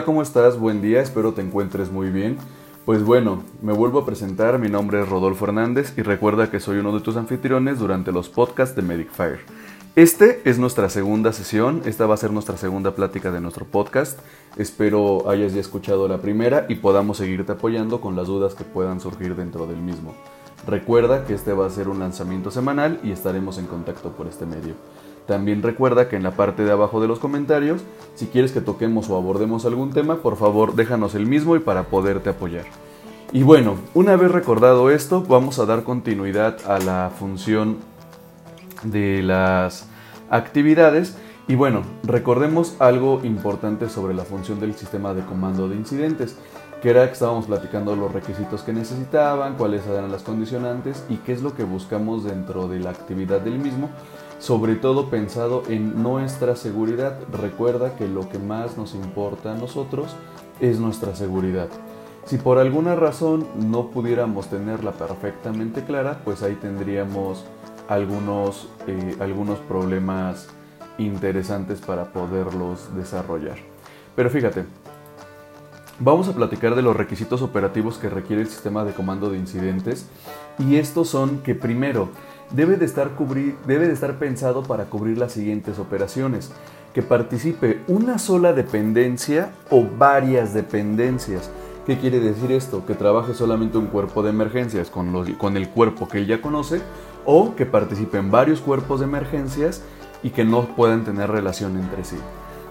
Hola, ¿cómo estás? Buen día, espero te encuentres muy bien. Pues bueno, me vuelvo a presentar, mi nombre es Rodolfo Hernández y recuerda que soy uno de tus anfitriones durante los podcasts de Medic Fire. Este es nuestra segunda sesión, esta va a ser nuestra segunda plática de nuestro podcast. Espero hayas ya escuchado la primera y podamos seguirte apoyando con las dudas que puedan surgir dentro del mismo. Recuerda que este va a ser un lanzamiento semanal y estaremos en contacto por este medio. También recuerda que en la parte de abajo de los comentarios, si quieres que toquemos o abordemos algún tema, por favor déjanos el mismo y para poderte apoyar. Y bueno, una vez recordado esto, vamos a dar continuidad a la función de las actividades. Y bueno, recordemos algo importante sobre la función del sistema de comando de incidentes que era que estábamos platicando los requisitos que necesitaban, cuáles eran las condicionantes y qué es lo que buscamos dentro de la actividad del mismo, sobre todo pensado en nuestra seguridad. Recuerda que lo que más nos importa a nosotros es nuestra seguridad. Si por alguna razón no pudiéramos tenerla perfectamente clara, pues ahí tendríamos algunos, eh, algunos problemas interesantes para poderlos desarrollar. Pero fíjate, Vamos a platicar de los requisitos operativos que requiere el sistema de comando de incidentes y estos son que primero debe de estar, pensado para cubrir las siguientes operaciones, que participe una sola dependencia o varias dependencias. ¿Qué quiere decir esto? Que trabaje solamente un cuerpo de emergencias con, con el cuerpo que ella conoce o que participen varios cuerpos de emergencias y que no puedan tener relación entre sí.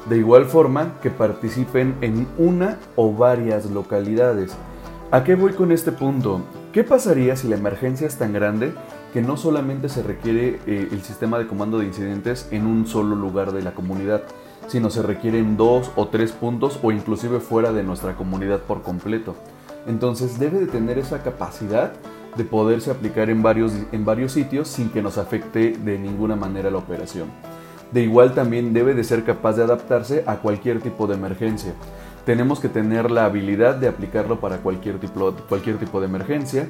De igual forma que participen en una o varias localidades. ¿A qué voy con este punto? ¿Qué pasaría si la emergencia es tan grande que no solamente se requiere eh, el sistema de comando de incidentes en un solo lugar de la comunidad, sino se requiere en dos o tres puntos o inclusive fuera de nuestra comunidad por completo? Entonces debe de tener esa capacidad de poderse aplicar en varios, en varios sitios sin que nos afecte de ninguna manera la operación. De igual también debe de ser capaz de adaptarse a cualquier tipo de emergencia. Tenemos que tener la habilidad de aplicarlo para cualquier tipo, cualquier tipo de emergencia.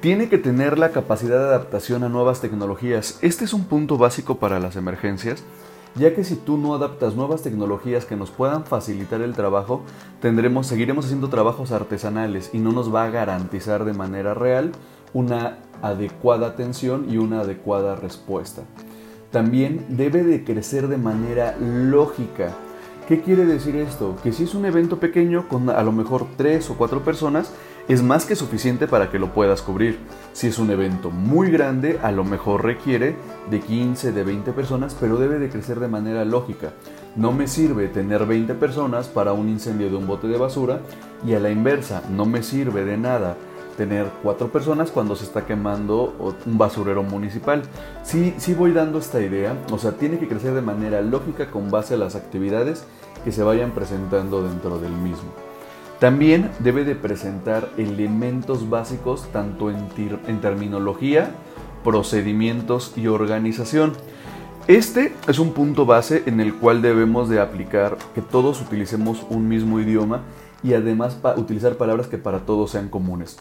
Tiene que tener la capacidad de adaptación a nuevas tecnologías. Este es un punto básico para las emergencias, ya que si tú no adaptas nuevas tecnologías que nos puedan facilitar el trabajo, tendremos, seguiremos haciendo trabajos artesanales y no nos va a garantizar de manera real una adecuada atención y una adecuada respuesta también debe de crecer de manera lógica. ¿Qué quiere decir esto? Que si es un evento pequeño con a lo mejor tres o cuatro personas, es más que suficiente para que lo puedas cubrir. Si es un evento muy grande, a lo mejor requiere de 15, de 20 personas, pero debe de crecer de manera lógica. No me sirve tener 20 personas para un incendio de un bote de basura y a la inversa, no me sirve de nada tener cuatro personas cuando se está quemando un basurero municipal. Sí, sí voy dando esta idea, o sea, tiene que crecer de manera lógica con base a las actividades que se vayan presentando dentro del mismo. También debe de presentar elementos básicos tanto en, terminología, procedimientos y organización. Este es un punto base en el cual debemos de aplicar que todos utilicemos un mismo idioma y además utilizar palabras que para todos sean comunes.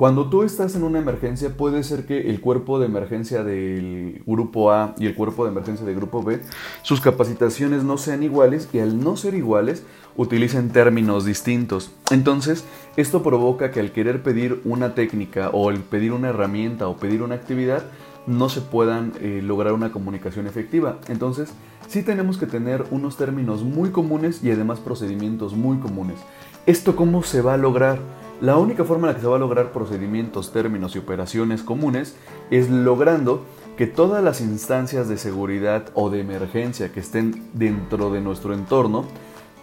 Cuando tú estás en una emergencia, puede ser que el cuerpo de emergencia del grupo A y el cuerpo de emergencia del grupo B, sus capacitaciones no sean iguales y al no ser iguales, utilicen términos distintos. Entonces, esto provoca que al querer pedir una técnica o el pedir una herramienta o pedir una actividad, no se puedan eh, lograr una comunicación efectiva. Entonces, sí tenemos que tener unos términos muy comunes y además procedimientos muy comunes. ¿Esto cómo se va a lograr? La única forma en la que se va a lograr procedimientos, términos y operaciones comunes es logrando que todas las instancias de seguridad o de emergencia que estén dentro de nuestro entorno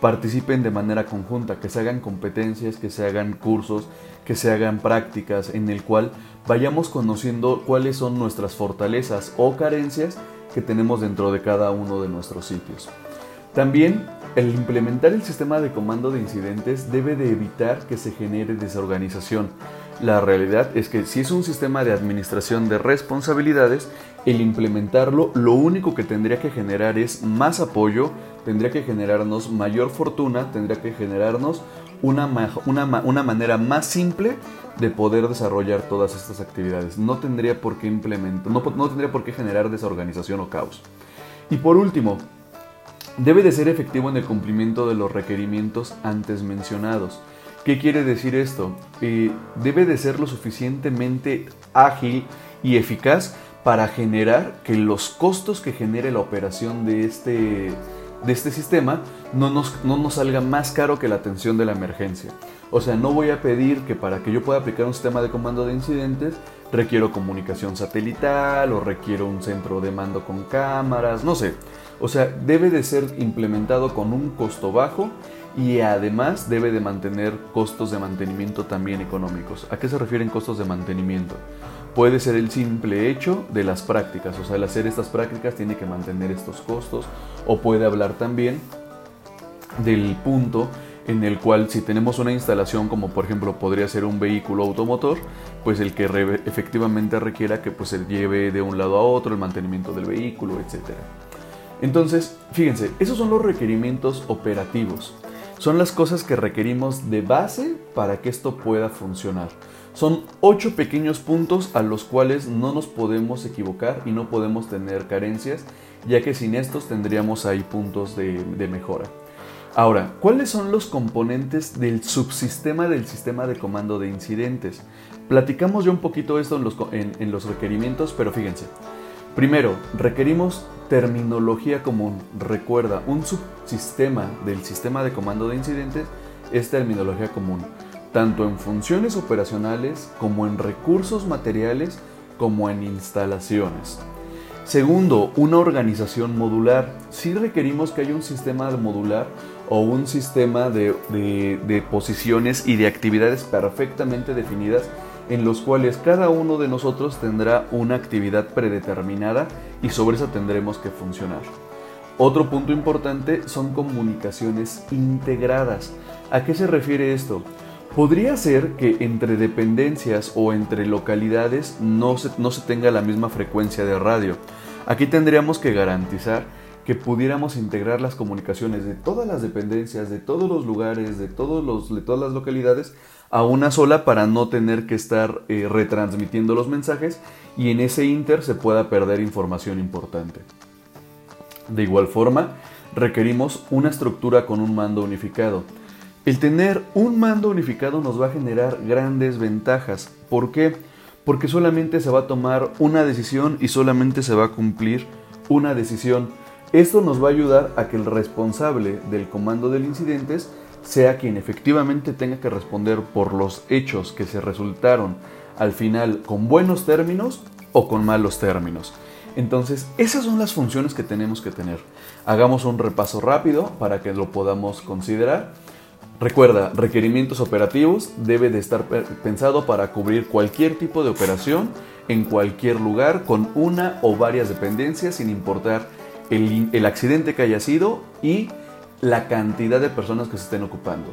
participen de manera conjunta, que se hagan competencias, que se hagan cursos, que se hagan prácticas en el cual vayamos conociendo cuáles son nuestras fortalezas o carencias que tenemos dentro de cada uno de nuestros sitios. También el implementar el sistema de comando de incidentes debe de evitar que se genere desorganización. La realidad es que si es un sistema de administración de responsabilidades, el implementarlo lo único que tendría que generar es más apoyo, tendría que generarnos mayor fortuna, tendría que generarnos una, una, manera más simple de poder desarrollar todas estas actividades. No tendría por qué implementar, no tendría por qué generar desorganización o caos. Y por último, debe de ser efectivo en el cumplimiento de los requerimientos antes mencionados. ¿Qué quiere decir esto? Eh, debe de ser lo suficientemente ágil y eficaz para generar que los costos que genere la operación de este, de este sistema no nos, no nos salga más caro que la atención de la emergencia. O sea, no voy a pedir que para que yo pueda aplicar un sistema de comando de incidentes requiero comunicación satelital o requiero un centro de mando con cámaras, no sé. O sea, debe de ser implementado con un costo bajo y además debe de mantener costos de mantenimiento también económicos. ¿A qué se refieren costos de mantenimiento? Puede ser el simple hecho de las prácticas, o sea, el hacer estas prácticas tiene que mantener estos costos, o puede hablar también del punto en el cual si tenemos una instalación como por ejemplo podría ser un vehículo automotor, pues el que efectivamente requiera que pues se lleve de un lado a otro el mantenimiento del vehículo, etc. Entonces, fíjense, esos son los requerimientos operativos. Son las cosas que requerimos de base para que esto pueda funcionar. Son ocho pequeños puntos a los cuales no nos podemos equivocar y no podemos tener carencias, ya que sin estos tendríamos ahí puntos de, mejora. Ahora, ¿cuáles son los componentes del subsistema del sistema de comando de incidentes? Platicamos ya un poquito esto en los, en los requerimientos, pero fíjense. Primero, requerimos terminología común. Recuerda, un subsistema del sistema de comando de incidentes es terminología común, tanto en funciones operacionales como en recursos materiales como en instalaciones. Segundo, una organización modular. Si requerimos que haya un sistema modular o un sistema de, de posiciones y de actividades perfectamente definidas en los cuales cada uno de nosotros tendrá una actividad predeterminada y sobre esa tendremos que funcionar. Otro punto importante son comunicaciones integradas. ¿A qué se refiere esto? Podría ser que entre dependencias o entre localidades no se, no se tenga la misma frecuencia de radio. Aquí tendríamos que garantizar que pudiéramos integrar las comunicaciones de todas las dependencias, de todos los lugares, de, todos los, de todas las localidades, a una sola para no tener que estar eh, retransmitiendo los mensajes y en ese inter se pueda perder información importante. De igual forma, requerimos una estructura con un mando unificado. El tener un mando unificado nos va a generar grandes ventajas. ¿Por qué? Porque solamente se va a tomar una decisión y solamente se va a cumplir una decisión esto nos va a ayudar a que el responsable del comando del incidentes sea quien efectivamente tenga que responder por los hechos que se resultaron al final con buenos términos o con malos términos. Entonces, esas son las funciones que tenemos que tener. Hagamos un repaso rápido para que lo podamos considerar. Recuerda, requerimientos operativos debe de estar pensado para cubrir cualquier tipo de operación en cualquier lugar con una o varias dependencias sin importar el, accidente que haya sido y la cantidad de personas que se estén ocupando.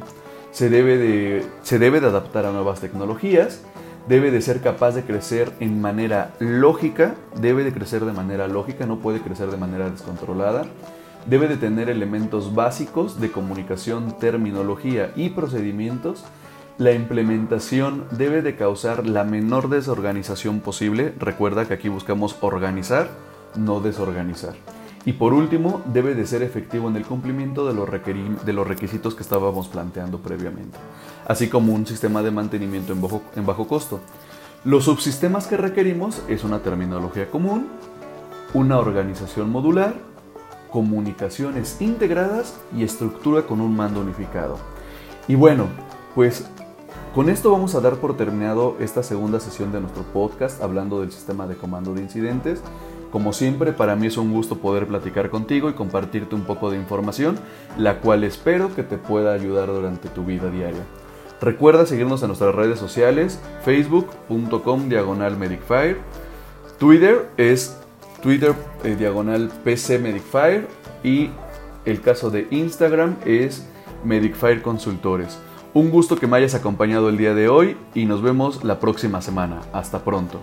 Se debe, de, se debe de adaptar a nuevas tecnologías, debe de ser capaz de crecer en manera lógica, debe de crecer de manera lógica, no puede crecer de manera descontrolada, debe de tener elementos básicos de comunicación, terminología y procedimientos. La implementación debe de causar la menor desorganización posible. Recuerda que aquí buscamos organizar, no desorganizar. Y por último, debe de ser efectivo en el cumplimiento de los, de los requisitos que estábamos planteando previamente, así como un sistema de mantenimiento en bajo, en bajo costo. Los subsistemas que requerimos es una terminología común, una organización modular, comunicaciones integradas y estructura con un mando unificado. Y bueno, pues con esto vamos a dar por terminado esta segunda sesión de nuestro podcast hablando del sistema de comando de incidentes. Como siempre, para mí es un gusto poder platicar contigo y compartirte un poco de información, la cual espero que te pueda ayudar durante tu vida diaria. Recuerda seguirnos en nuestras redes sociales, facebook.com diagonal medicfire, Twitter es Twitter eh, diagonal PC Medicfire y el caso de Instagram es Medicfire Consultores. Un gusto que me hayas acompañado el día de hoy y nos vemos la próxima semana. Hasta pronto.